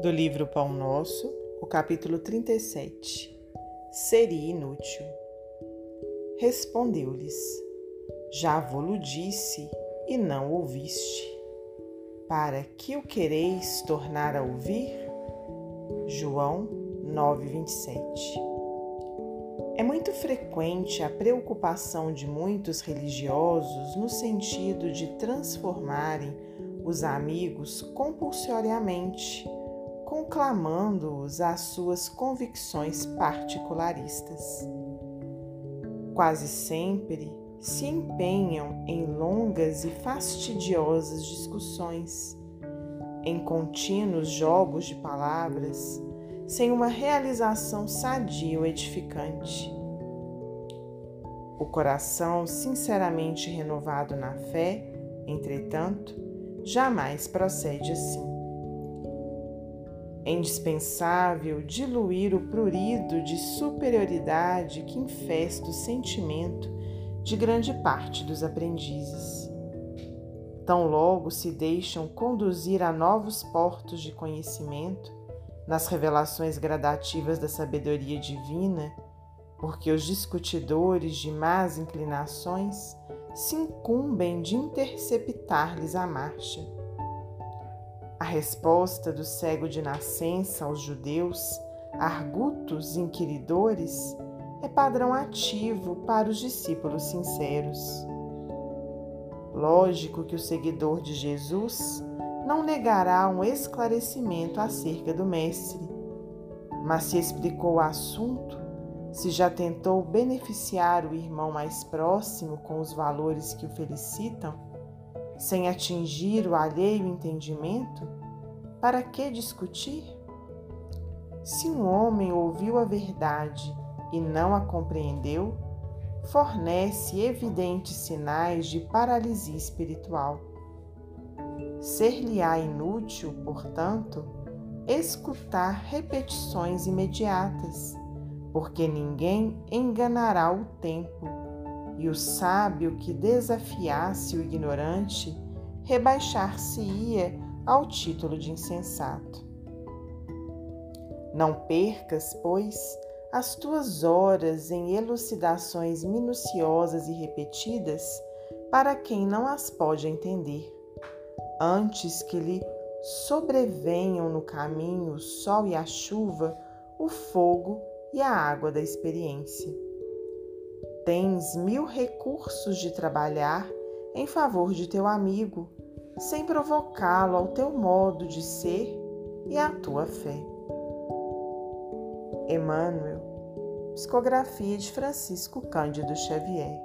do livro Pão Nosso, o capítulo 37. Seria inútil. Respondeu-lhes: Já vou-lo disse e não ouviste. Para que o quereis tornar a ouvir? João 9:27. É muito frequente a preocupação de muitos religiosos no sentido de transformarem os amigos compulsoriamente conclamando-os às suas convicções particularistas. Quase sempre se empenham em longas e fastidiosas discussões, em contínuos jogos de palavras, sem uma realização sadia ou edificante. O coração sinceramente renovado na fé, entretanto, jamais procede assim. É indispensável diluir o prurido de superioridade que infesta o sentimento de grande parte dos aprendizes. Tão logo se deixam conduzir a novos portos de conhecimento, nas revelações gradativas da sabedoria divina, porque os discutidores de más inclinações se incumbem de interceptar-lhes a marcha a resposta do cego de nascença aos judeus, argutos inquiridores, é padrão ativo para os discípulos sinceros. Lógico que o seguidor de Jesus não negará um esclarecimento acerca do Mestre, mas se explicou o assunto, se já tentou beneficiar o irmão mais próximo com os valores que o felicitam, sem atingir o alheio entendimento, para que discutir? Se um homem ouviu a verdade e não a compreendeu, fornece evidentes sinais de paralisia espiritual. Ser-lhe-á inútil, portanto, escutar repetições imediatas, porque ninguém enganará o tempo e o sábio que desafiasse o ignorante rebaixar-se-ia ao título de insensato. Não percas, pois, as tuas horas em elucidações minuciosas e repetidas para quem não as pode entender, antes que lhe sobrevenham no caminho o sol e a chuva, o fogo e a água da experiência tens mil recursos de trabalhar em favor de teu amigo, sem provocá-lo ao teu modo de ser e à tua fé. Emmanuel, psicografia de Francisco Cândido Xavier.